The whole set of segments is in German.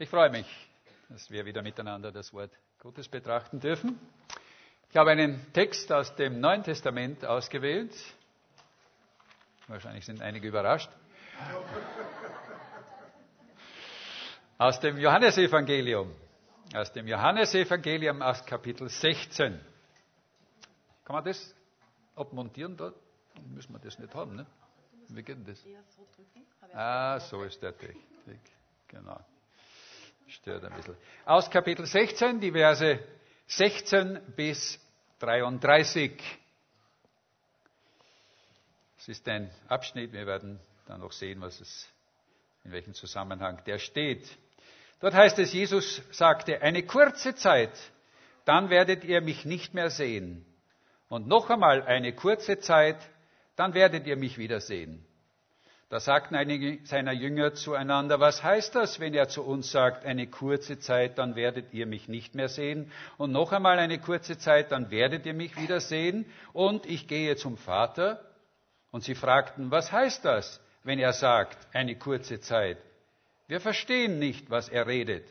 Ich freue mich, dass wir wieder miteinander das Wort Gottes betrachten dürfen. Ich habe einen Text aus dem Neuen Testament ausgewählt. Wahrscheinlich sind einige überrascht. Aus dem Johannesevangelium. Aus dem Johannesevangelium aus Kapitel 16. Kann man das abmontieren dort? Müssen wir das nicht haben, ne? Wie geht denn das? Ah, so ist der Technik. Genau. Stört ein bisschen. Aus Kapitel 16, die Verse 16 bis 33. Es ist ein Abschnitt, wir werden dann noch sehen, was es, in welchem Zusammenhang der steht. Dort heißt es, Jesus sagte, eine kurze Zeit, dann werdet ihr mich nicht mehr sehen. Und noch einmal eine kurze Zeit, dann werdet ihr mich wiedersehen. Da sagten einige seiner Jünger zueinander, was heißt das, wenn er zu uns sagt, eine kurze Zeit, dann werdet ihr mich nicht mehr sehen, und noch einmal eine kurze Zeit, dann werdet ihr mich wieder sehen, und ich gehe zum Vater? Und sie fragten, was heißt das, wenn er sagt, eine kurze Zeit? Wir verstehen nicht, was er redet.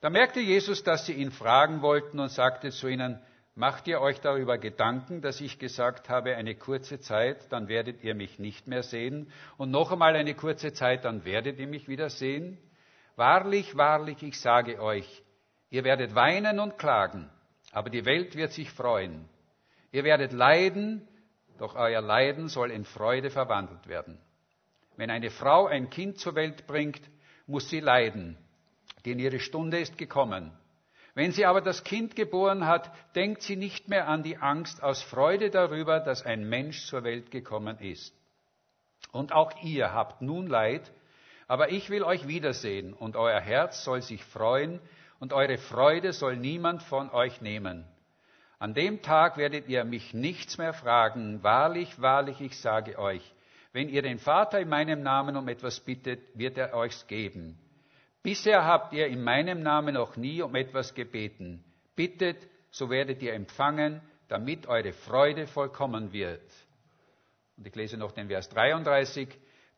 Da merkte Jesus, dass sie ihn fragen wollten und sagte zu ihnen, Macht ihr euch darüber Gedanken, dass ich gesagt habe, eine kurze Zeit, dann werdet ihr mich nicht mehr sehen, und noch einmal eine kurze Zeit, dann werdet ihr mich wieder sehen? Wahrlich, wahrlich, ich sage euch, ihr werdet weinen und klagen, aber die Welt wird sich freuen. Ihr werdet leiden, doch euer Leiden soll in Freude verwandelt werden. Wenn eine Frau ein Kind zur Welt bringt, muss sie leiden, denn ihre Stunde ist gekommen. Wenn sie aber das Kind geboren hat, denkt sie nicht mehr an die Angst aus Freude darüber, dass ein Mensch zur Welt gekommen ist. Und auch ihr habt nun Leid, aber ich will euch wiedersehen, und euer Herz soll sich freuen, und eure Freude soll niemand von euch nehmen. An dem Tag werdet ihr mich nichts mehr fragen. Wahrlich, wahrlich, ich sage euch, wenn ihr den Vater in meinem Namen um etwas bittet, wird er euch's geben. Bisher habt ihr in meinem Namen noch nie um etwas gebeten. Bittet, so werdet ihr empfangen, damit eure Freude vollkommen wird. Und ich lese noch den Vers 33.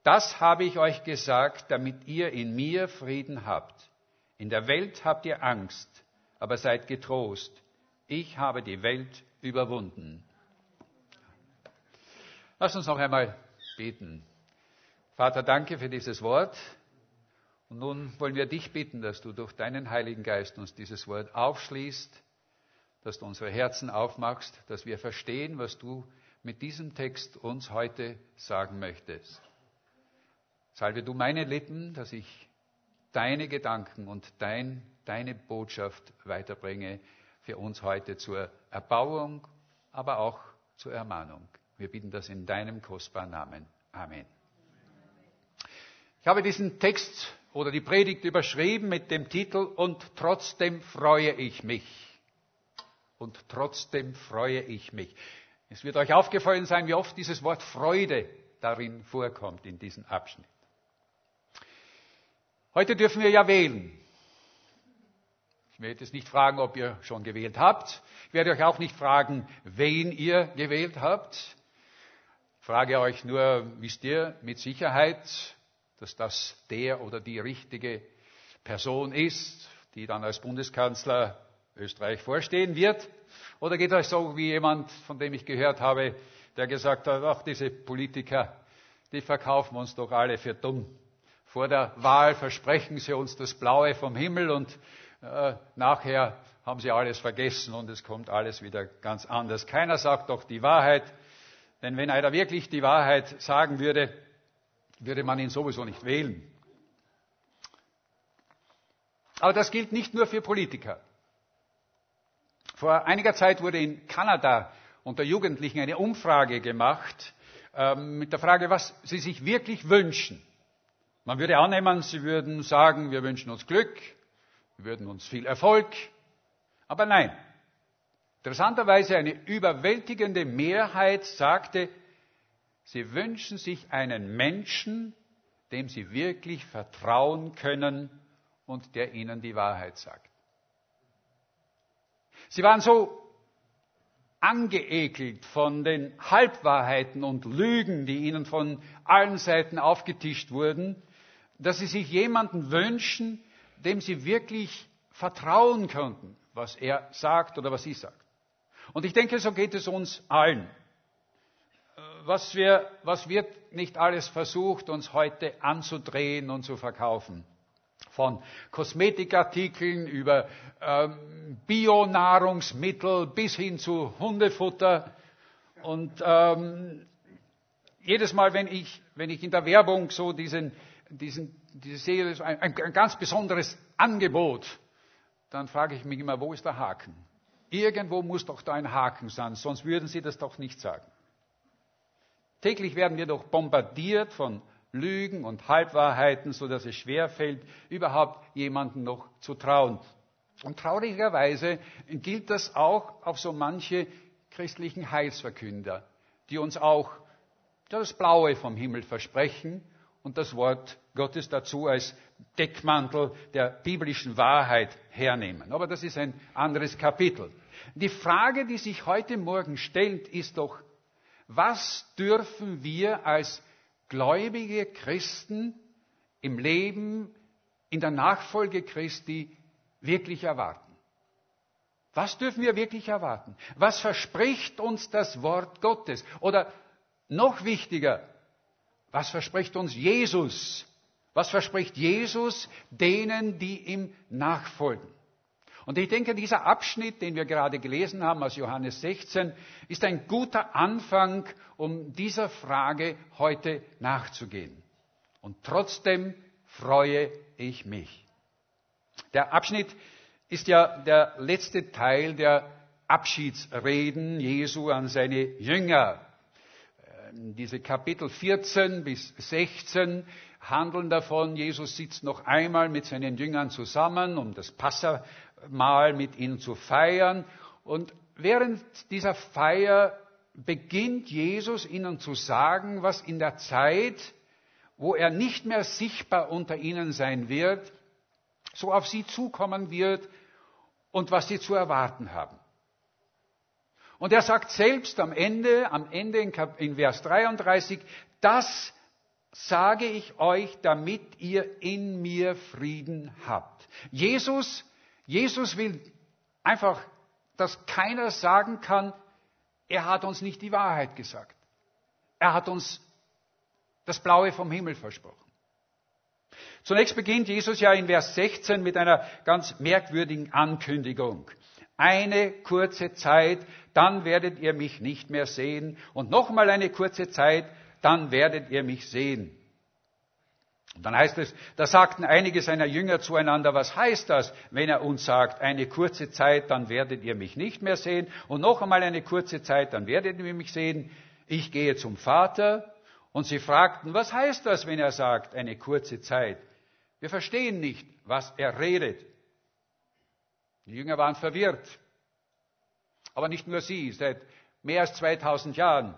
Das habe ich euch gesagt, damit ihr in mir Frieden habt. In der Welt habt ihr Angst, aber seid getrost. Ich habe die Welt überwunden. Lass uns noch einmal beten. Vater, danke für dieses Wort. Und nun wollen wir dich bitten, dass du durch deinen Heiligen Geist uns dieses Wort aufschließt, dass du unsere Herzen aufmachst, dass wir verstehen, was du mit diesem Text uns heute sagen möchtest. Salve du meine Lippen, dass ich deine Gedanken und dein, deine Botschaft weiterbringe für uns heute zur Erbauung, aber auch zur Ermahnung. Wir bitten das in deinem kostbaren Namen. Amen. Ich habe diesen Text oder die Predigt überschrieben mit dem Titel Und trotzdem freue ich mich. Und trotzdem freue ich mich. Es wird euch aufgefallen sein, wie oft dieses Wort Freude darin vorkommt in diesem Abschnitt. Heute dürfen wir ja wählen. Ich werde jetzt nicht fragen, ob ihr schon gewählt habt. Ich werde euch auch nicht fragen, wen ihr gewählt habt. Ich frage euch nur, wisst ihr mit Sicherheit, dass das der oder die richtige Person ist, die dann als Bundeskanzler Österreich vorstehen wird? Oder geht euch so wie jemand, von dem ich gehört habe, der gesagt hat, ach, diese Politiker, die verkaufen uns doch alle für dumm. Vor der Wahl versprechen sie uns das Blaue vom Himmel und äh, nachher haben sie alles vergessen und es kommt alles wieder ganz anders. Keiner sagt doch die Wahrheit, denn wenn einer wirklich die Wahrheit sagen würde, würde man ihn sowieso nicht wählen. Aber das gilt nicht nur für Politiker. Vor einiger Zeit wurde in Kanada unter Jugendlichen eine Umfrage gemacht ähm, mit der Frage, was sie sich wirklich wünschen. Man würde annehmen, sie würden sagen, wir wünschen uns Glück, wir würden uns viel Erfolg. Aber nein. Interessanterweise eine überwältigende Mehrheit sagte, Sie wünschen sich einen Menschen, dem Sie wirklich vertrauen können und der Ihnen die Wahrheit sagt. Sie waren so angeekelt von den Halbwahrheiten und Lügen, die ihnen von allen Seiten aufgetischt wurden, dass sie sich jemanden wünschen, dem sie wirklich vertrauen könnten, was er sagt oder was sie sagt. Und ich denke, so geht es uns allen. Was, wir, was wird nicht alles versucht, uns heute anzudrehen und zu verkaufen? Von Kosmetikartikeln über ähm, Bionahrungsmittel bis hin zu Hundefutter. Und ähm, jedes Mal, wenn ich, wenn ich in der Werbung so diesen, diesen, diese sehe, ein, ein ganz besonderes Angebot, dann frage ich mich immer, wo ist der Haken? Irgendwo muss doch da ein Haken sein, sonst würden Sie das doch nicht sagen. Täglich werden wir doch bombardiert von Lügen und Halbwahrheiten, so dass es schwerfällt, überhaupt jemanden noch zu trauen. Und traurigerweise gilt das auch auf so manche christlichen Heilsverkünder, die uns auch das Blaue vom Himmel versprechen und das Wort Gottes dazu als Deckmantel der biblischen Wahrheit hernehmen. Aber das ist ein anderes Kapitel. Die Frage, die sich heute Morgen stellt, ist doch, was dürfen wir als gläubige Christen im Leben, in der Nachfolge Christi wirklich erwarten? Was dürfen wir wirklich erwarten? Was verspricht uns das Wort Gottes? Oder noch wichtiger, was verspricht uns Jesus? Was verspricht Jesus denen, die ihm nachfolgen? Und ich denke, dieser Abschnitt, den wir gerade gelesen haben aus Johannes 16, ist ein guter Anfang, um dieser Frage heute nachzugehen. Und trotzdem freue ich mich. Der Abschnitt ist ja der letzte Teil der Abschiedsreden Jesu an seine Jünger. Diese Kapitel 14 bis 16 handeln davon, Jesus sitzt noch einmal mit seinen Jüngern zusammen, um das Passamal mit ihnen zu feiern. Und während dieser Feier beginnt Jesus ihnen zu sagen, was in der Zeit, wo er nicht mehr sichtbar unter ihnen sein wird, so auf sie zukommen wird und was sie zu erwarten haben. Und er sagt selbst am Ende, am Ende in, Kap in Vers 33, das sage ich euch, damit ihr in mir Frieden habt. Jesus, Jesus will einfach, dass keiner sagen kann, er hat uns nicht die Wahrheit gesagt. Er hat uns das Blaue vom Himmel versprochen. Zunächst beginnt Jesus ja in Vers 16 mit einer ganz merkwürdigen Ankündigung. Eine kurze Zeit, dann werdet ihr mich nicht mehr sehen. Und nochmal eine kurze Zeit, dann werdet ihr mich sehen. Und dann heißt es, da sagten einige seiner Jünger zueinander, was heißt das, wenn er uns sagt, eine kurze Zeit, dann werdet ihr mich nicht mehr sehen. Und noch einmal eine kurze Zeit, dann werdet ihr mich sehen. Ich gehe zum Vater. Und sie fragten, was heißt das, wenn er sagt, eine kurze Zeit? Wir verstehen nicht, was er redet. Die Jünger waren verwirrt. Aber nicht nur sie. Seit mehr als 2000 Jahren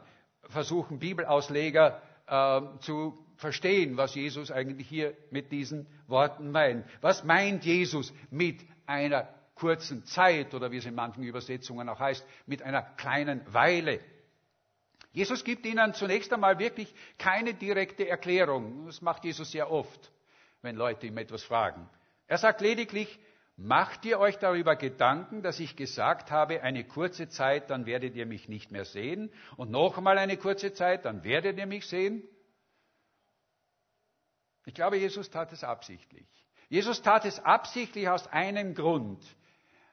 versuchen Bibelausleger äh, zu verstehen, was Jesus eigentlich hier mit diesen Worten meint. Was meint Jesus mit einer kurzen Zeit oder wie es in manchen Übersetzungen auch heißt, mit einer kleinen Weile? Jesus gibt ihnen zunächst einmal wirklich keine direkte Erklärung. Das macht Jesus sehr oft, wenn Leute ihm etwas fragen. Er sagt lediglich, Macht ihr euch darüber Gedanken, dass ich gesagt habe, eine kurze Zeit, dann werdet ihr mich nicht mehr sehen und noch einmal eine kurze Zeit, dann werdet ihr mich sehen? Ich glaube, Jesus tat es absichtlich. Jesus tat es absichtlich aus einem Grund,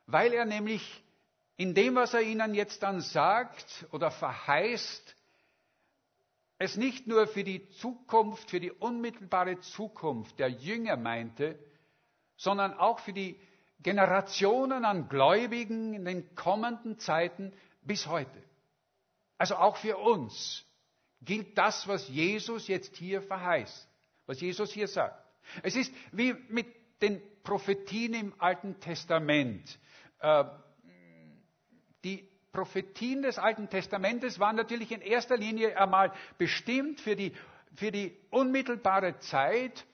weil er nämlich in dem, was er ihnen jetzt dann sagt oder verheißt, es nicht nur für die Zukunft, für die unmittelbare Zukunft der Jünger meinte, sondern auch für die Generationen an Gläubigen in den kommenden Zeiten bis heute. Also auch für uns gilt das, was Jesus jetzt hier verheißt, was Jesus hier sagt. Es ist wie mit den Prophetien im Alten Testament. Äh, die Prophetien des Alten Testamentes waren natürlich in erster Linie einmal bestimmt für die, für die unmittelbare Zeit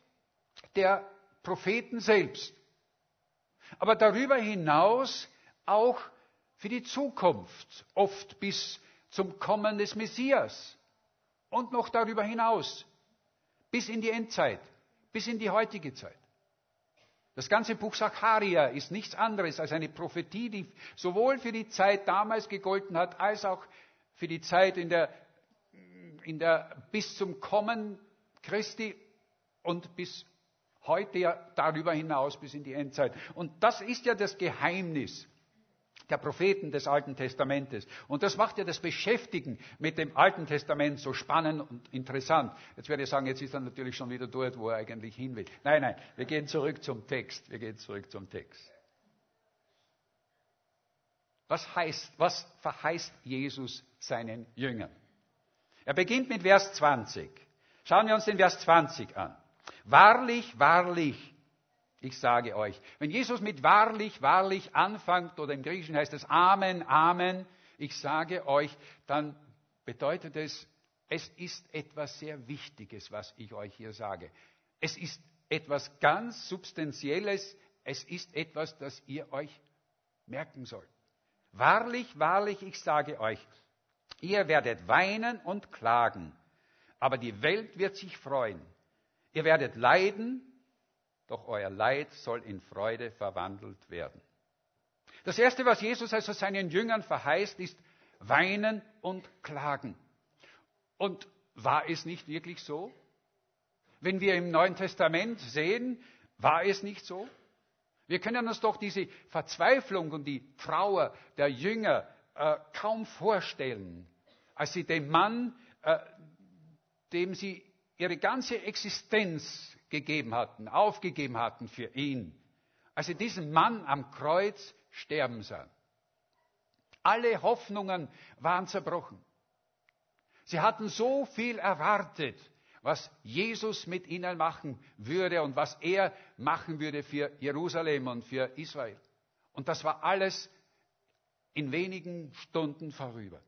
der Propheten selbst aber darüber hinaus auch für die Zukunft, oft bis zum Kommen des Messias und noch darüber hinaus, bis in die Endzeit, bis in die heutige Zeit. Das ganze Buch Sacharia ist nichts anderes als eine Prophetie, die sowohl für die Zeit damals gegolten hat, als auch für die Zeit in der, in der, bis zum Kommen Christi und bis heute ja darüber hinaus, bis in die Endzeit. Und das ist ja das Geheimnis der Propheten des Alten Testamentes. Und das macht ja das Beschäftigen mit dem Alten Testament so spannend und interessant. Jetzt werde ich sagen, jetzt ist er natürlich schon wieder dort, wo er eigentlich hin will. Nein, nein, wir gehen zurück zum Text. Wir gehen zurück zum Text. Was heißt, was verheißt Jesus seinen Jüngern? Er beginnt mit Vers 20. Schauen wir uns den Vers 20 an. Wahrlich, wahrlich, ich sage euch, wenn Jesus mit wahrlich, wahrlich anfängt, oder im Griechischen heißt es Amen, Amen, ich sage euch, dann bedeutet es, es ist etwas sehr Wichtiges, was ich euch hier sage. Es ist etwas ganz Substanzielles, es ist etwas, das ihr euch merken sollt. Wahrlich, wahrlich, ich sage euch, ihr werdet weinen und klagen, aber die Welt wird sich freuen. Ihr werdet leiden, doch euer Leid soll in Freude verwandelt werden. Das Erste, was Jesus also seinen Jüngern verheißt, ist weinen und klagen. Und war es nicht wirklich so? Wenn wir im Neuen Testament sehen, war es nicht so? Wir können uns doch diese Verzweiflung und die Trauer der Jünger äh, kaum vorstellen, als sie den Mann, äh, dem sie ihre ganze Existenz gegeben hatten, aufgegeben hatten für ihn, als sie diesen Mann am Kreuz sterben sahen. Alle Hoffnungen waren zerbrochen. Sie hatten so viel erwartet, was Jesus mit ihnen machen würde und was er machen würde für Jerusalem und für Israel. Und das war alles in wenigen Stunden vorüber.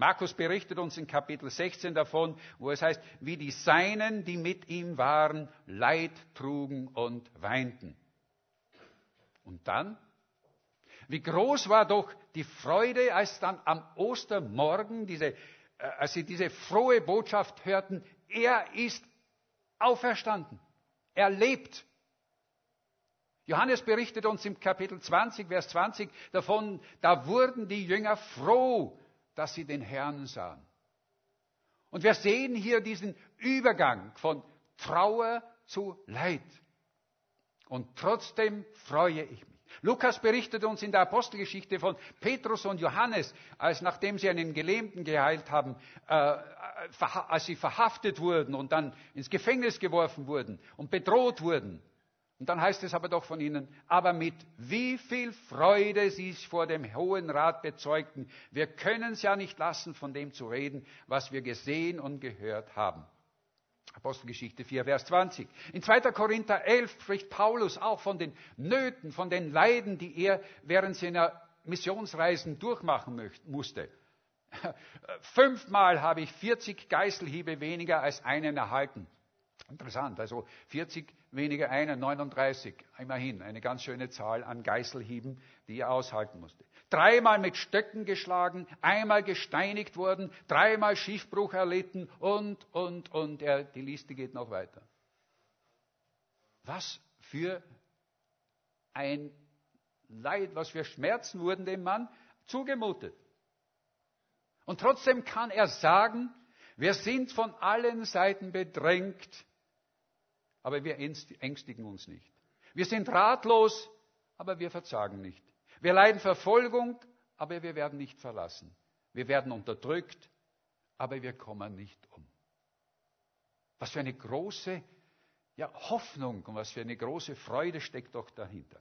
Markus berichtet uns in Kapitel 16 davon, wo es heißt, wie die Seinen, die mit ihm waren, Leid trugen und weinten. Und dann? Wie groß war doch die Freude, als dann am Ostermorgen, diese, äh, als sie diese frohe Botschaft hörten, er ist auferstanden. Er lebt. Johannes berichtet uns im Kapitel 20, Vers 20 davon, da wurden die Jünger froh, dass sie den Herrn sahen. Und wir sehen hier diesen Übergang von Trauer zu Leid. Und trotzdem freue ich mich. Lukas berichtet uns in der Apostelgeschichte von Petrus und Johannes, als nachdem sie einen Gelähmten geheilt haben, äh, als sie verhaftet wurden und dann ins Gefängnis geworfen wurden und bedroht wurden. Und dann heißt es aber doch von ihnen, aber mit wie viel Freude sie es vor dem Hohen Rat bezeugten, wir können es ja nicht lassen, von dem zu reden, was wir gesehen und gehört haben. Apostelgeschichte 4, Vers 20. In 2. Korinther 11 spricht Paulus auch von den Nöten, von den Leiden, die er während seiner Missionsreisen durchmachen musste. Fünfmal habe ich 40 Geißelhiebe weniger als einen erhalten. Interessant, also 40 weniger einer, 39, immerhin eine ganz schöne Zahl an Geißelhieben, die er aushalten musste. Dreimal mit Stöcken geschlagen, einmal gesteinigt worden, dreimal Schiffbruch erlitten und, und, und. Er, die Liste geht noch weiter. Was für ein Leid, was für Schmerzen wurden dem Mann zugemutet. Und trotzdem kann er sagen, wir sind von allen Seiten bedrängt, aber wir ängstigen uns nicht. Wir sind ratlos, aber wir verzagen nicht. Wir leiden Verfolgung, aber wir werden nicht verlassen. Wir werden unterdrückt, aber wir kommen nicht um. Was für eine große ja, Hoffnung und was für eine große Freude steckt doch dahinter.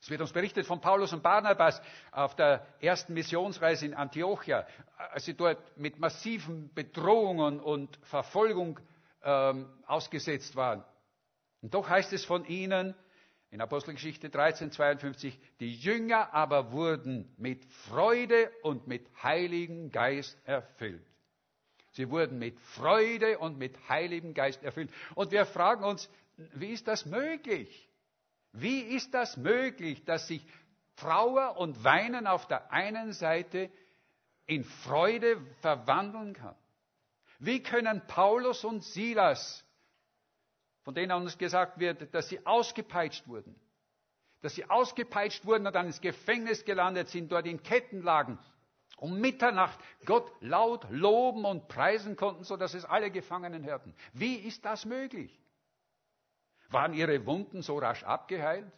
Es wird uns berichtet von Paulus und Barnabas auf der ersten Missionsreise in Antiochia, als sie dort mit massiven Bedrohungen und Verfolgung ähm, ausgesetzt waren. Und doch heißt es von ihnen in Apostelgeschichte 13, 52, die Jünger aber wurden mit Freude und mit Heiligen Geist erfüllt. Sie wurden mit Freude und mit Heiligem Geist erfüllt. Und wir fragen uns, wie ist das möglich? Wie ist das möglich, dass sich Trauer und Weinen auf der einen Seite in Freude verwandeln kann? Wie können Paulus und Silas von denen uns gesagt wird, dass sie ausgepeitscht wurden, dass sie ausgepeitscht wurden und dann ins Gefängnis gelandet sind, dort in Ketten lagen, um Mitternacht Gott laut loben und preisen konnten, so dass es alle Gefangenen hörten. Wie ist das möglich? Waren ihre Wunden so rasch abgeheilt?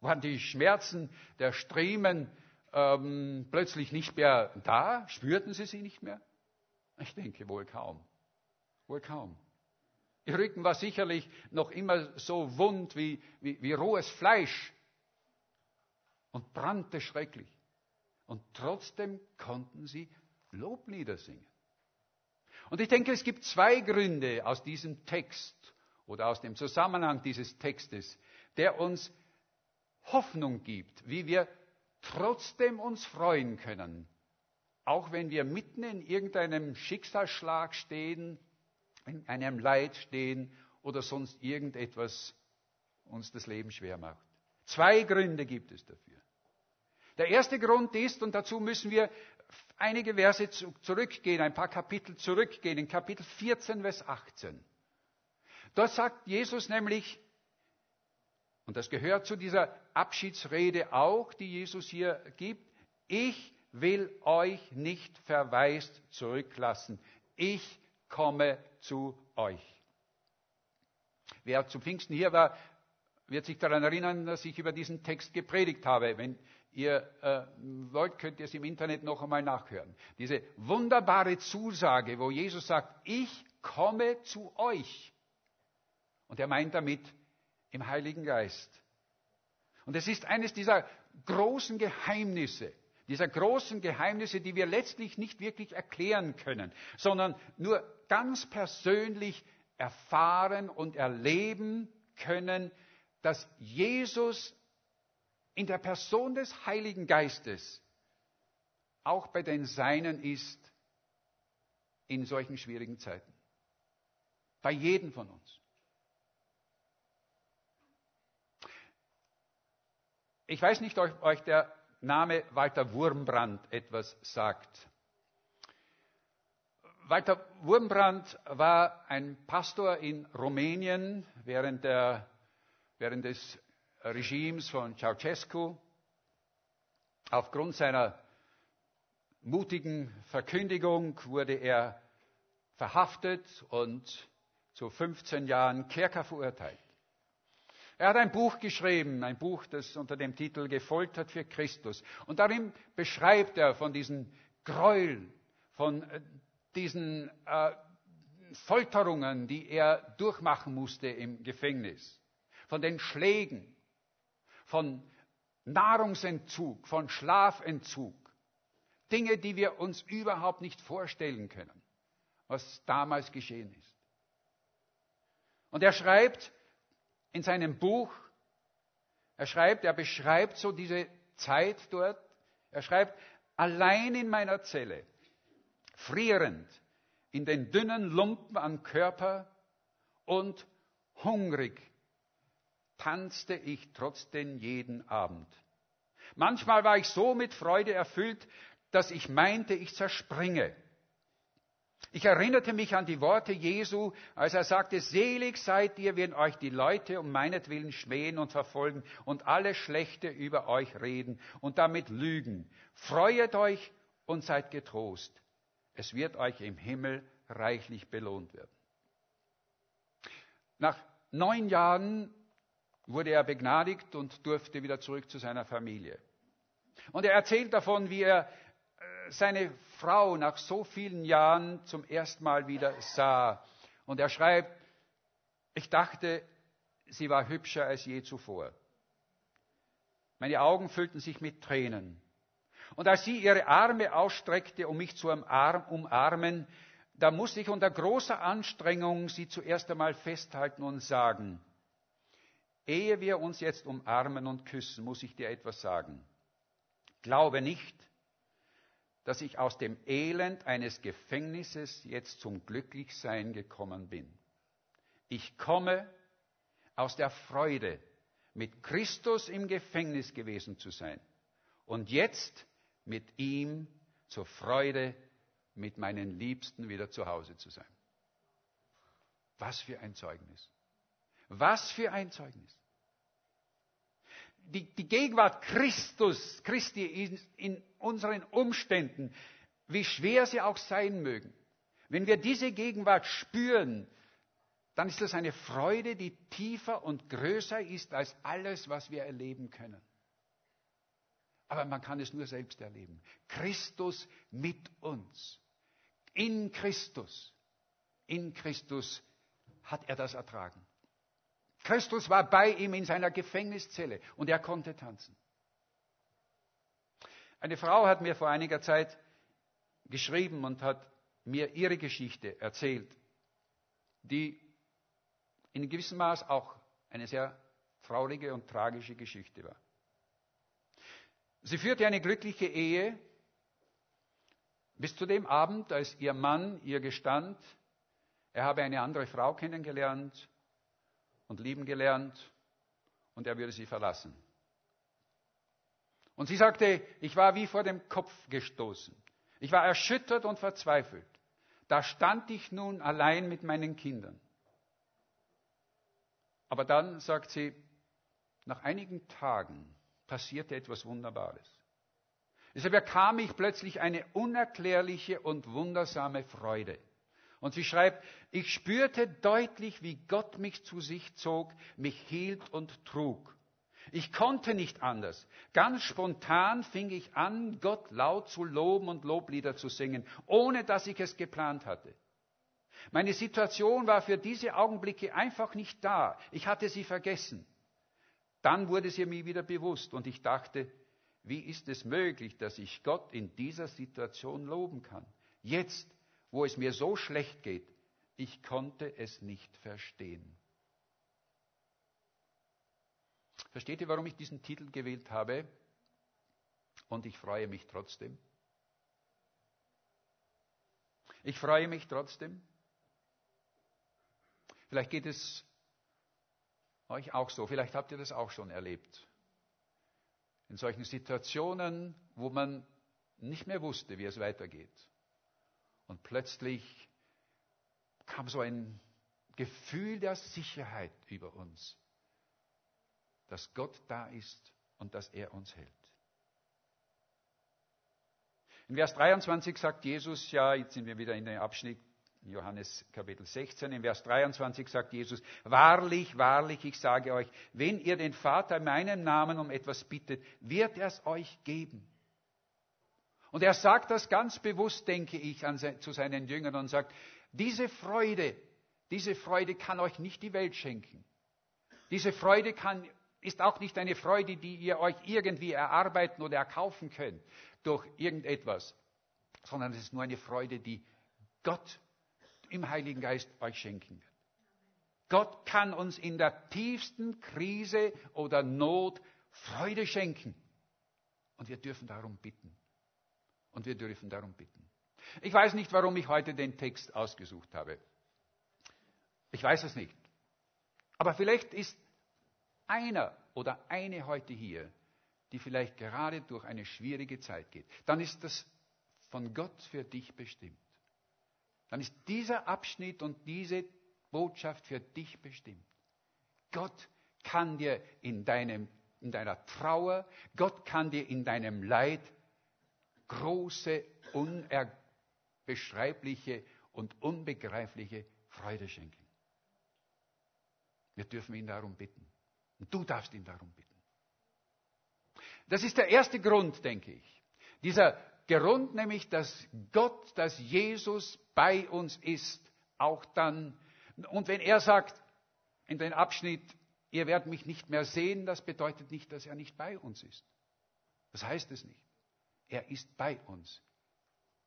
Waren die Schmerzen der Striemen ähm, plötzlich nicht mehr da? Spürten sie sie nicht mehr? Ich denke wohl kaum. Wohl kaum. Ihr Rücken war sicherlich noch immer so wund wie, wie, wie rohes Fleisch und brannte schrecklich. Und trotzdem konnten sie Loblieder singen. Und ich denke, es gibt zwei Gründe aus diesem Text oder aus dem Zusammenhang dieses Textes, der uns Hoffnung gibt, wie wir trotzdem uns freuen können, auch wenn wir mitten in irgendeinem Schicksalsschlag stehen, in einem Leid stehen oder sonst irgendetwas uns das Leben schwer macht. Zwei Gründe gibt es dafür. Der erste Grund ist, und dazu müssen wir einige Verse zurückgehen, ein paar Kapitel zurückgehen, in Kapitel 14, Vers 18. Dort sagt Jesus nämlich, und das gehört zu dieser Abschiedsrede auch, die Jesus hier gibt, ich will euch nicht verwaist zurücklassen. Ich komme zu euch. Wer zu Pfingsten hier war, wird sich daran erinnern, dass ich über diesen Text gepredigt habe. Wenn ihr äh, wollt, könnt ihr es im Internet noch einmal nachhören. Diese wunderbare Zusage, wo Jesus sagt, ich komme zu euch. Und er meint damit im Heiligen Geist. Und es ist eines dieser großen Geheimnisse, dieser großen Geheimnisse, die wir letztlich nicht wirklich erklären können, sondern nur ganz persönlich erfahren und erleben können, dass Jesus in der Person des Heiligen Geistes auch bei den Seinen ist in solchen schwierigen Zeiten. Bei jedem von uns. Ich weiß nicht, ob euch der Name Walter Wurmbrand etwas sagt. Walter Wurmbrand war ein Pastor in Rumänien während, der, während des Regimes von Ceausescu. Aufgrund seiner mutigen Verkündigung wurde er verhaftet und zu 15 Jahren Kerker verurteilt. Er hat ein Buch geschrieben, ein Buch, das unter dem Titel Gefoltert für Christus. Und darin beschreibt er von diesen Gräueln, von äh, diesen äh, Folterungen, die er durchmachen musste im Gefängnis, von den Schlägen, von Nahrungsentzug, von Schlafentzug. Dinge, die wir uns überhaupt nicht vorstellen können, was damals geschehen ist. Und er schreibt, in seinem Buch, er schreibt, er beschreibt so diese Zeit dort, er schreibt, allein in meiner Zelle, frierend, in den dünnen Lumpen am Körper und hungrig, tanzte ich trotzdem jeden Abend. Manchmal war ich so mit Freude erfüllt, dass ich meinte, ich zerspringe. Ich erinnerte mich an die Worte Jesu, als er sagte, selig seid ihr, wenn euch die Leute um meinetwillen schmähen und verfolgen und alle Schlechte über euch reden und damit lügen. Freuet euch und seid getrost. Es wird euch im Himmel reichlich belohnt werden. Nach neun Jahren wurde er begnadigt und durfte wieder zurück zu seiner Familie. Und er erzählt davon, wie er seine Frau nach so vielen Jahren zum ersten Mal wieder sah. Und er schreibt, ich dachte, sie war hübscher als je zuvor. Meine Augen füllten sich mit Tränen. Und als sie ihre Arme ausstreckte, um mich zu umarmen, da musste ich unter großer Anstrengung sie zuerst einmal festhalten und sagen, ehe wir uns jetzt umarmen und küssen, muss ich dir etwas sagen. Glaube nicht, dass ich aus dem Elend eines Gefängnisses jetzt zum Glücklichsein gekommen bin. Ich komme aus der Freude, mit Christus im Gefängnis gewesen zu sein und jetzt mit ihm zur Freude, mit meinen Liebsten wieder zu Hause zu sein. Was für ein Zeugnis. Was für ein Zeugnis. Die, die Gegenwart Christus, Christi in, in unseren Umständen, wie schwer sie auch sein mögen, wenn wir diese Gegenwart spüren, dann ist das eine Freude, die tiefer und größer ist als alles, was wir erleben können. Aber man kann es nur selbst erleben. Christus mit uns. In Christus. In Christus hat er das ertragen. Christus war bei ihm in seiner Gefängniszelle und er konnte tanzen. Eine Frau hat mir vor einiger Zeit geschrieben und hat mir ihre Geschichte erzählt, die in gewissem Maß auch eine sehr traurige und tragische Geschichte war. Sie führte eine glückliche Ehe bis zu dem Abend, als ihr Mann ihr gestand, er habe eine andere Frau kennengelernt und lieben gelernt und er würde sie verlassen. Und sie sagte, ich war wie vor dem Kopf gestoßen. Ich war erschüttert und verzweifelt. Da stand ich nun allein mit meinen Kindern. Aber dann, sagt sie, nach einigen Tagen passierte etwas Wunderbares. Es bekam ich plötzlich eine unerklärliche und wundersame Freude. Und sie schreibt, ich spürte deutlich, wie Gott mich zu sich zog, mich hielt und trug. Ich konnte nicht anders. Ganz spontan fing ich an, Gott laut zu loben und Loblieder zu singen, ohne dass ich es geplant hatte. Meine Situation war für diese Augenblicke einfach nicht da. Ich hatte sie vergessen. Dann wurde sie mir wieder bewusst und ich dachte, wie ist es möglich, dass ich Gott in dieser Situation loben kann? Jetzt, wo es mir so schlecht geht, ich konnte es nicht verstehen. Versteht ihr, warum ich diesen Titel gewählt habe? Und ich freue mich trotzdem. Ich freue mich trotzdem. Vielleicht geht es euch auch so, vielleicht habt ihr das auch schon erlebt. In solchen Situationen, wo man nicht mehr wusste, wie es weitergeht. Und plötzlich kam so ein Gefühl der Sicherheit über uns, dass Gott da ist und dass er uns hält. In Vers 23 sagt Jesus, ja, jetzt sind wir wieder in dem Abschnitt Johannes Kapitel 16, in Vers 23 sagt Jesus, wahrlich, wahrlich, ich sage euch, wenn ihr den Vater in meinem Namen um etwas bittet, wird er es euch geben. Und er sagt das ganz bewusst, denke ich, an, zu seinen Jüngern und sagt, diese Freude, diese Freude kann euch nicht die Welt schenken. Diese Freude kann, ist auch nicht eine Freude, die ihr euch irgendwie erarbeiten oder erkaufen könnt durch irgendetwas, sondern es ist nur eine Freude, die Gott im Heiligen Geist euch schenken wird. Gott kann uns in der tiefsten Krise oder Not Freude schenken. Und wir dürfen darum bitten. Und wir dürfen darum bitten. Ich weiß nicht, warum ich heute den Text ausgesucht habe. Ich weiß es nicht. Aber vielleicht ist einer oder eine heute hier, die vielleicht gerade durch eine schwierige Zeit geht. Dann ist das von Gott für dich bestimmt dann ist dieser Abschnitt und diese Botschaft für dich bestimmt. Gott kann dir in, deinem, in deiner Trauer, Gott kann dir in deinem Leid große, unbeschreibliche und unbegreifliche Freude schenken. Wir dürfen ihn darum bitten. Und du darfst ihn darum bitten. Das ist der erste Grund, denke ich. Dieser Grund nämlich, dass Gott, dass Jesus bei uns ist, auch dann. Und wenn er sagt in den Abschnitt, ihr werdet mich nicht mehr sehen, das bedeutet nicht, dass er nicht bei uns ist. Das heißt es nicht. Er ist bei uns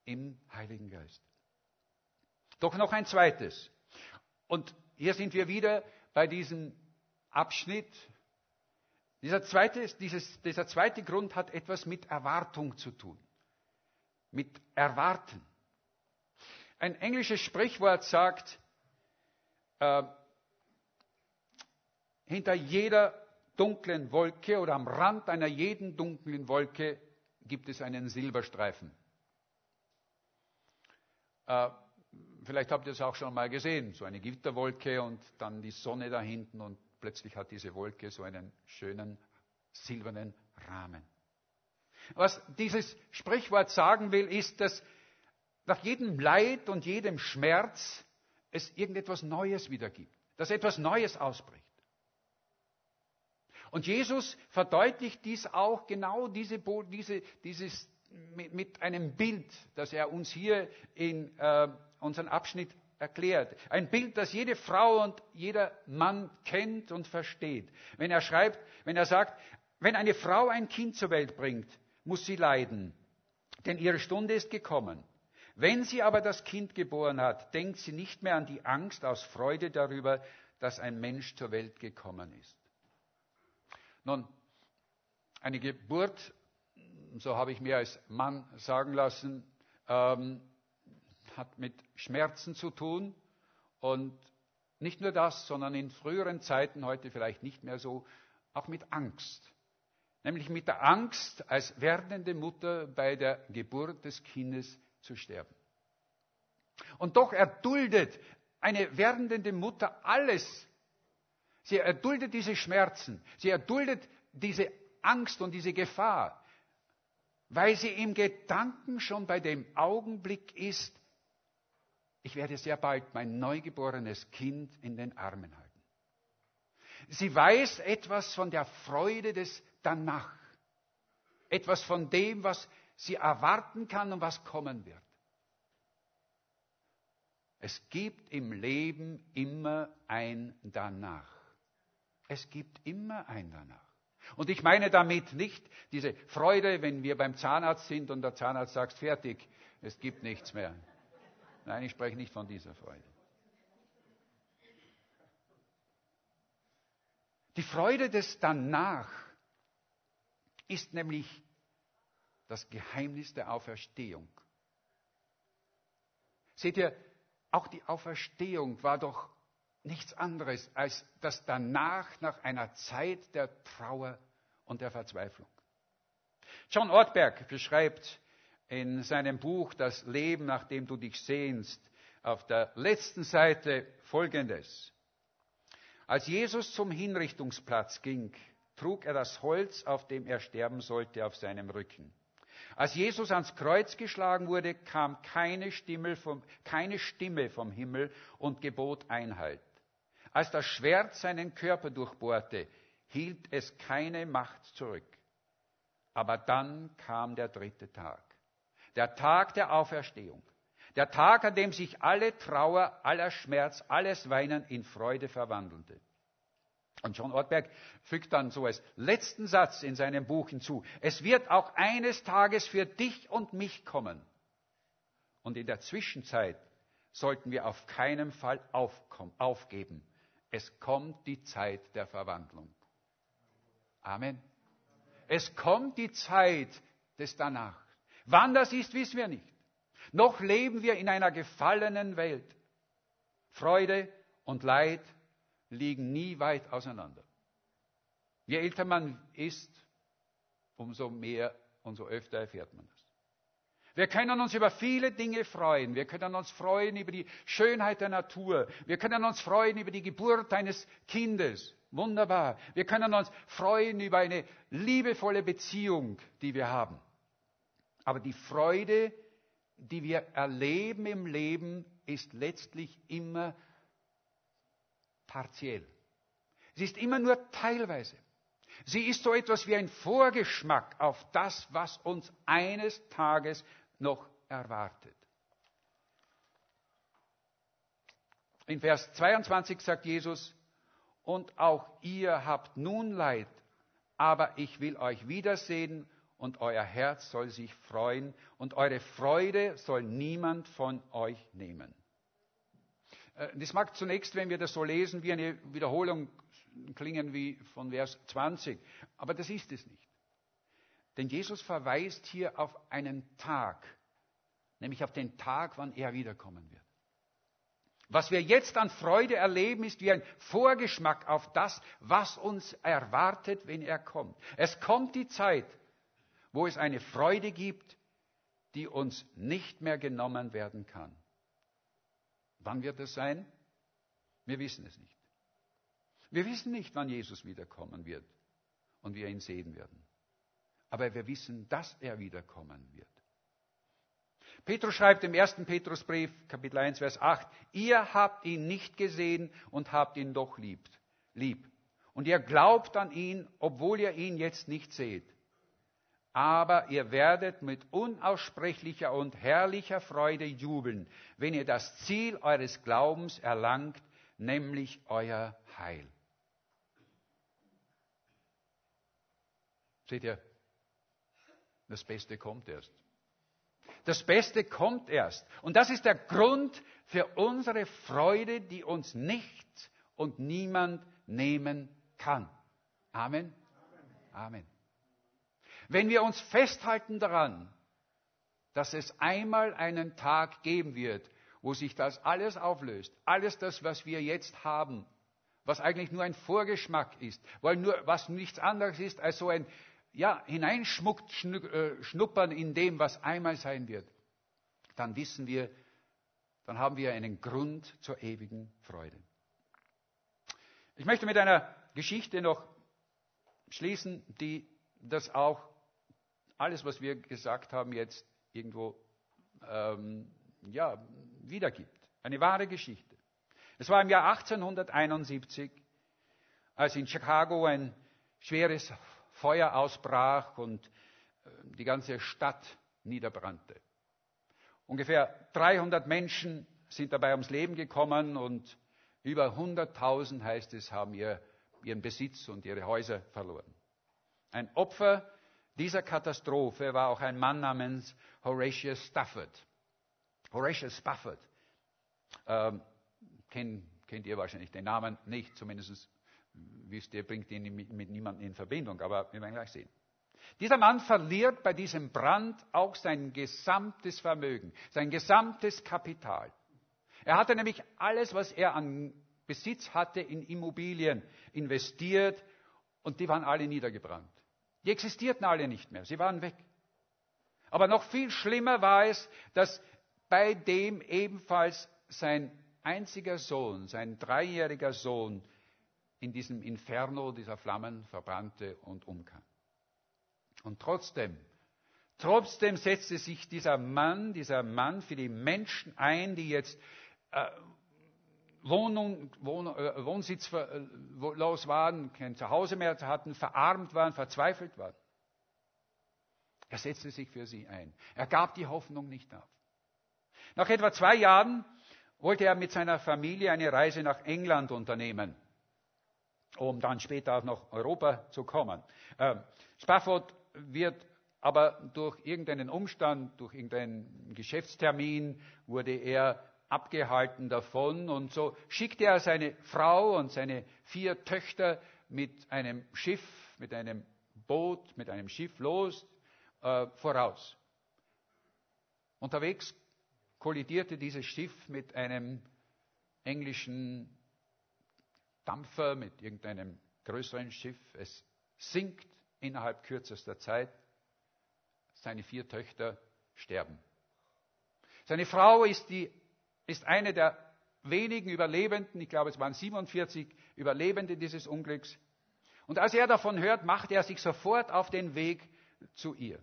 im Heiligen Geist. Doch noch ein zweites. Und hier sind wir wieder bei diesem Abschnitt. Dieser zweite, dieses, dieser zweite Grund hat etwas mit Erwartung zu tun mit Erwarten. Ein englisches Sprichwort sagt, äh, hinter jeder dunklen Wolke oder am Rand einer jeden dunklen Wolke gibt es einen Silberstreifen. Äh, vielleicht habt ihr es auch schon mal gesehen, so eine Gitterwolke und dann die Sonne da hinten und plötzlich hat diese Wolke so einen schönen silbernen Rahmen. Was dieses Sprichwort sagen will, ist, dass nach jedem Leid und jedem Schmerz es irgendetwas Neues wieder gibt, dass etwas Neues ausbricht. Und Jesus verdeutlicht dies auch genau diese, diese, dieses mit, mit, einem Bild, das er uns hier in äh, unseren Abschnitt erklärt. Ein Bild, das jede Frau und jeder Mann kennt und versteht. Wenn er schreibt, wenn er sagt, wenn eine Frau ein Kind zur Welt bringt, muss sie leiden, denn ihre Stunde ist gekommen. Wenn sie aber das Kind geboren hat, denkt sie nicht mehr an die Angst aus Freude darüber, dass ein Mensch zur Welt gekommen ist. Nun, eine Geburt, so habe ich mir als Mann sagen lassen, ähm, hat mit Schmerzen zu tun und nicht nur das, sondern in früheren Zeiten, heute vielleicht nicht mehr so, auch mit Angst. Nämlich mit der Angst, als werdende Mutter bei der Geburt des Kindes zu sterben. Und doch erduldet eine werdende Mutter alles. Sie erduldet diese Schmerzen. Sie erduldet diese Angst und diese Gefahr, weil sie im Gedanken schon bei dem Augenblick ist, ich werde sehr bald mein neugeborenes Kind in den Armen halten. Sie weiß etwas von der Freude des Danach. Etwas von dem, was sie erwarten kann und was kommen wird. Es gibt im Leben immer ein Danach. Es gibt immer ein Danach. Und ich meine damit nicht diese Freude, wenn wir beim Zahnarzt sind und der Zahnarzt sagt, fertig, es gibt nichts mehr. Nein, ich spreche nicht von dieser Freude. Die Freude des Danach ist nämlich das Geheimnis der Auferstehung. Seht ihr, auch die Auferstehung war doch nichts anderes als das danach nach einer Zeit der Trauer und der Verzweiflung. John Ortberg beschreibt in seinem Buch Das Leben, nach dem du dich sehnst, auf der letzten Seite Folgendes. Als Jesus zum Hinrichtungsplatz ging, trug er das Holz, auf dem er sterben sollte, auf seinem Rücken. Als Jesus ans Kreuz geschlagen wurde, kam keine Stimme vom, keine Stimme vom Himmel und gebot Einhalt. Als das Schwert seinen Körper durchbohrte, hielt es keine Macht zurück. Aber dann kam der dritte Tag, der Tag der Auferstehung, der Tag, an dem sich alle Trauer, aller Schmerz, alles Weinen in Freude verwandelte. Und John Ortberg fügt dann so als letzten Satz in seinem Buch hinzu, es wird auch eines Tages für dich und mich kommen. Und in der Zwischenzeit sollten wir auf keinen Fall aufgeben. Es kommt die Zeit der Verwandlung. Amen. Es kommt die Zeit des Danach. Wann das ist, wissen wir nicht. Noch leben wir in einer gefallenen Welt. Freude und Leid liegen nie weit auseinander. Je älter man ist, umso mehr, umso öfter erfährt man das. Wir können uns über viele Dinge freuen. Wir können uns freuen über die Schönheit der Natur. Wir können uns freuen über die Geburt eines Kindes. Wunderbar. Wir können uns freuen über eine liebevolle Beziehung, die wir haben. Aber die Freude, die wir erleben im Leben, ist letztlich immer partiell. Sie ist immer nur teilweise. Sie ist so etwas wie ein Vorgeschmack auf das, was uns eines Tages noch erwartet. In Vers 22 sagt Jesus, und auch ihr habt nun Leid, aber ich will euch wiedersehen und euer Herz soll sich freuen und eure Freude soll niemand von euch nehmen. Äh, das mag zunächst, wenn wir das so lesen, wie eine Wiederholung klingen wie von Vers 20, aber das ist es nicht. Denn Jesus verweist hier auf einen Tag, nämlich auf den Tag, wann er wiederkommen wird. Was wir jetzt an Freude erleben, ist wie ein Vorgeschmack auf das, was uns erwartet, wenn er kommt. Es kommt die Zeit, wo es eine Freude gibt, die uns nicht mehr genommen werden kann. Wann wird es sein? Wir wissen es nicht. Wir wissen nicht, wann Jesus wiederkommen wird und wir ihn sehen werden. Aber wir wissen, dass er wiederkommen wird. Petrus schreibt im ersten Petrusbrief, Kapitel 1, Vers 8, ihr habt ihn nicht gesehen und habt ihn doch liebt, lieb. Und ihr glaubt an ihn, obwohl ihr ihn jetzt nicht seht. Aber ihr werdet mit unaussprechlicher und herrlicher Freude jubeln, wenn ihr das Ziel eures Glaubens erlangt, nämlich euer Heil. Seht ihr, das Beste kommt erst. Das Beste kommt erst. Und das ist der Grund für unsere Freude, die uns nichts und niemand nehmen kann. Amen. Amen. Wenn wir uns festhalten daran, dass es einmal einen Tag geben wird, wo sich das alles auflöst, alles das, was wir jetzt haben, was eigentlich nur ein Vorgeschmack ist, weil nur was nichts anderes ist als so ein ja, hineinschnuppern äh, in dem, was einmal sein wird, dann wissen wir, dann haben wir einen Grund zur ewigen Freude. Ich möchte mit einer Geschichte noch schließen, die das auch alles, was wir gesagt haben, jetzt irgendwo ähm, ja, wiedergibt. Eine wahre Geschichte. Es war im Jahr 1871, als in Chicago ein schweres Feuer ausbrach und äh, die ganze Stadt niederbrannte. Ungefähr 300 Menschen sind dabei ums Leben gekommen und über 100.000, heißt es, haben ihr, ihren Besitz und ihre Häuser verloren. Ein Opfer dieser Katastrophe war auch ein Mann namens Horatius Stafford. Horatius Spafford. Ähm, kennt, kennt ihr wahrscheinlich den Namen nicht, zumindest wisst ihr, bringt ihn mit, mit niemandem in Verbindung, aber wir werden gleich sehen. Dieser Mann verliert bei diesem Brand auch sein gesamtes Vermögen, sein gesamtes Kapital. Er hatte nämlich alles, was er an Besitz hatte, in Immobilien investiert und die waren alle niedergebrannt. Die existierten alle nicht mehr, sie waren weg. Aber noch viel schlimmer war es, dass bei dem ebenfalls sein einziger Sohn, sein dreijähriger Sohn, in diesem Inferno dieser Flammen verbrannte und umkam. Und trotzdem, trotzdem setzte sich dieser Mann, dieser Mann für die Menschen ein, die jetzt äh, Wohnung, Wohn, äh, wohnsitzlos waren, kein Zuhause mehr hatten, verarmt waren, verzweifelt waren. Er setzte sich für sie ein. Er gab die Hoffnung nicht auf. Nach etwa zwei Jahren wollte er mit seiner Familie eine Reise nach England unternehmen um dann später auch nach Europa zu kommen. Ähm, Spafford wird aber durch irgendeinen Umstand, durch irgendeinen Geschäftstermin wurde er abgehalten davon und so schickte er seine Frau und seine vier Töchter mit einem Schiff, mit einem Boot, mit einem Schiff los äh, voraus. Unterwegs kollidierte dieses Schiff mit einem englischen Dampfer, mit irgendeinem größeren Schiff. Es sinkt innerhalb kürzester Zeit. Seine vier Töchter sterben. Seine Frau ist, die, ist eine der wenigen Überlebenden, ich glaube es waren 47 Überlebende dieses Unglücks. Und als er davon hört, macht er sich sofort auf den Weg zu ihr.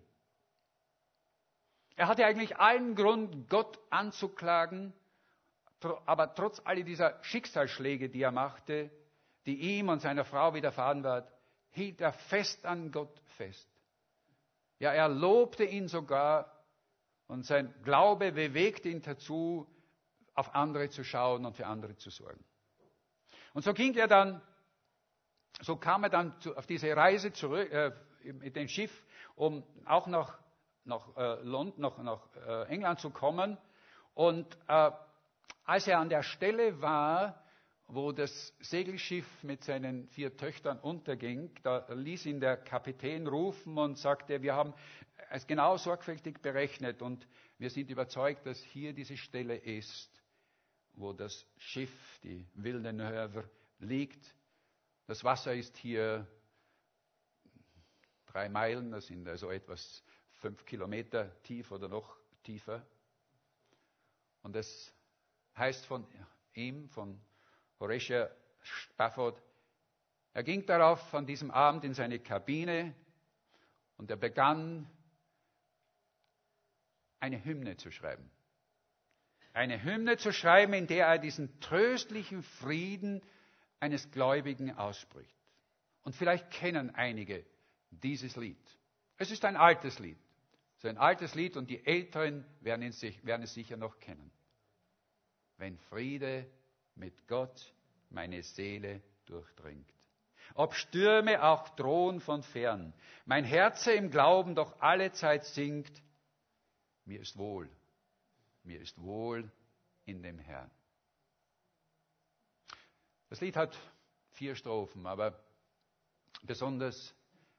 Er hatte eigentlich allen Grund, Gott anzuklagen, aber trotz all dieser Schicksalsschläge, die er machte, die ihm und seiner Frau widerfahren wird, hielt er fest an Gott fest. Ja, er lobte ihn sogar und sein Glaube bewegte ihn dazu, auf andere zu schauen und für andere zu sorgen. Und so ging er dann, so kam er dann zu, auf diese Reise zurück äh, mit dem Schiff, um auch nach, nach äh, London, nach, nach äh, England zu kommen. Und äh, als er an der Stelle war, wo das Segelschiff mit seinen vier Töchtern unterging, da ließ ihn der Kapitän rufen und sagte, wir haben es genau sorgfältig berechnet und wir sind überzeugt, dass hier diese Stelle ist, wo das Schiff, die Wildenhöver, liegt. Das Wasser ist hier drei Meilen, das sind also etwas fünf Kilometer tief oder noch tiefer. Und es heißt von ihm, von Horatia Spafford, er ging darauf an diesem Abend in seine Kabine und er begann eine Hymne zu schreiben. Eine Hymne zu schreiben, in der er diesen tröstlichen Frieden eines Gläubigen ausspricht. Und vielleicht kennen einige dieses Lied. Es ist ein altes Lied. Es ist ein altes Lied und die Älteren werden es, werden es sicher noch kennen. Wenn Friede mit Gott meine Seele durchdringt. Ob Stürme auch drohen von fern, mein Herze im Glauben doch alle Zeit singt, mir ist wohl, mir ist wohl in dem Herrn. Das Lied hat vier Strophen, aber besonders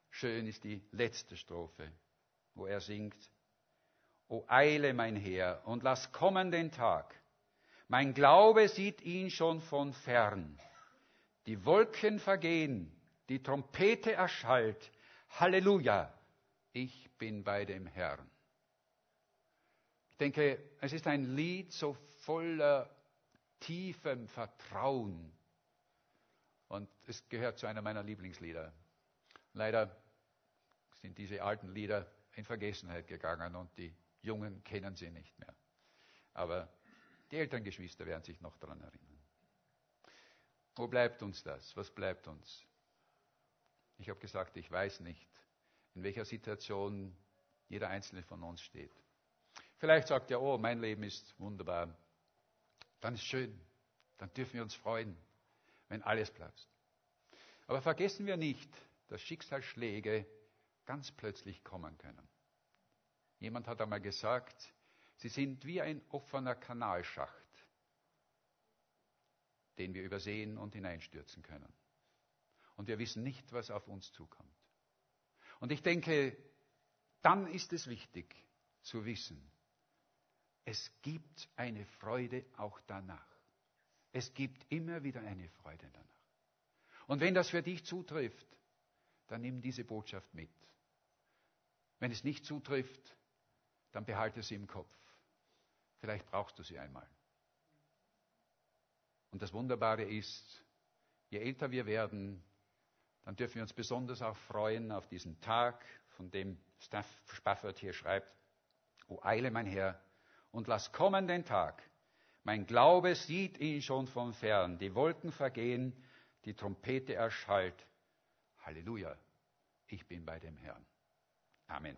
schön ist die letzte Strophe, wo er singt, O eile mein Herr und lass kommen den Tag. Mein Glaube sieht ihn schon von fern. Die Wolken vergehen, die Trompete erschallt. Halleluja, ich bin bei dem Herrn. Ich denke, es ist ein Lied so voller tiefem Vertrauen. Und es gehört zu einer meiner Lieblingslieder. Leider sind diese alten Lieder in Vergessenheit gegangen und die Jungen kennen sie nicht mehr. Aber die älteren Geschwister werden sich noch daran erinnern. Wo bleibt uns das? Was bleibt uns? Ich habe gesagt, ich weiß nicht, in welcher Situation jeder einzelne von uns steht. Vielleicht sagt er, oh, mein Leben ist wunderbar. Dann ist schön. Dann dürfen wir uns freuen, wenn alles bleibt. Aber vergessen wir nicht, dass Schicksalsschläge ganz plötzlich kommen können. Jemand hat einmal gesagt, sie sind wie ein offener Kanalschacht, den wir übersehen und hineinstürzen können. Und wir wissen nicht, was auf uns zukommt. Und ich denke, dann ist es wichtig zu wissen, es gibt eine Freude auch danach. Es gibt immer wieder eine Freude danach. Und wenn das für dich zutrifft, dann nimm diese Botschaft mit. Wenn es nicht zutrifft, dann behalte sie im Kopf. Vielleicht brauchst du sie einmal. Und das Wunderbare ist, je älter wir werden, dann dürfen wir uns besonders auch freuen auf diesen Tag, von dem Spafford hier schreibt, O eile mein Herr, und lass kommen den Tag. Mein Glaube sieht ihn schon von fern. Die Wolken vergehen, die Trompete erschallt. Halleluja, ich bin bei dem Herrn. Amen.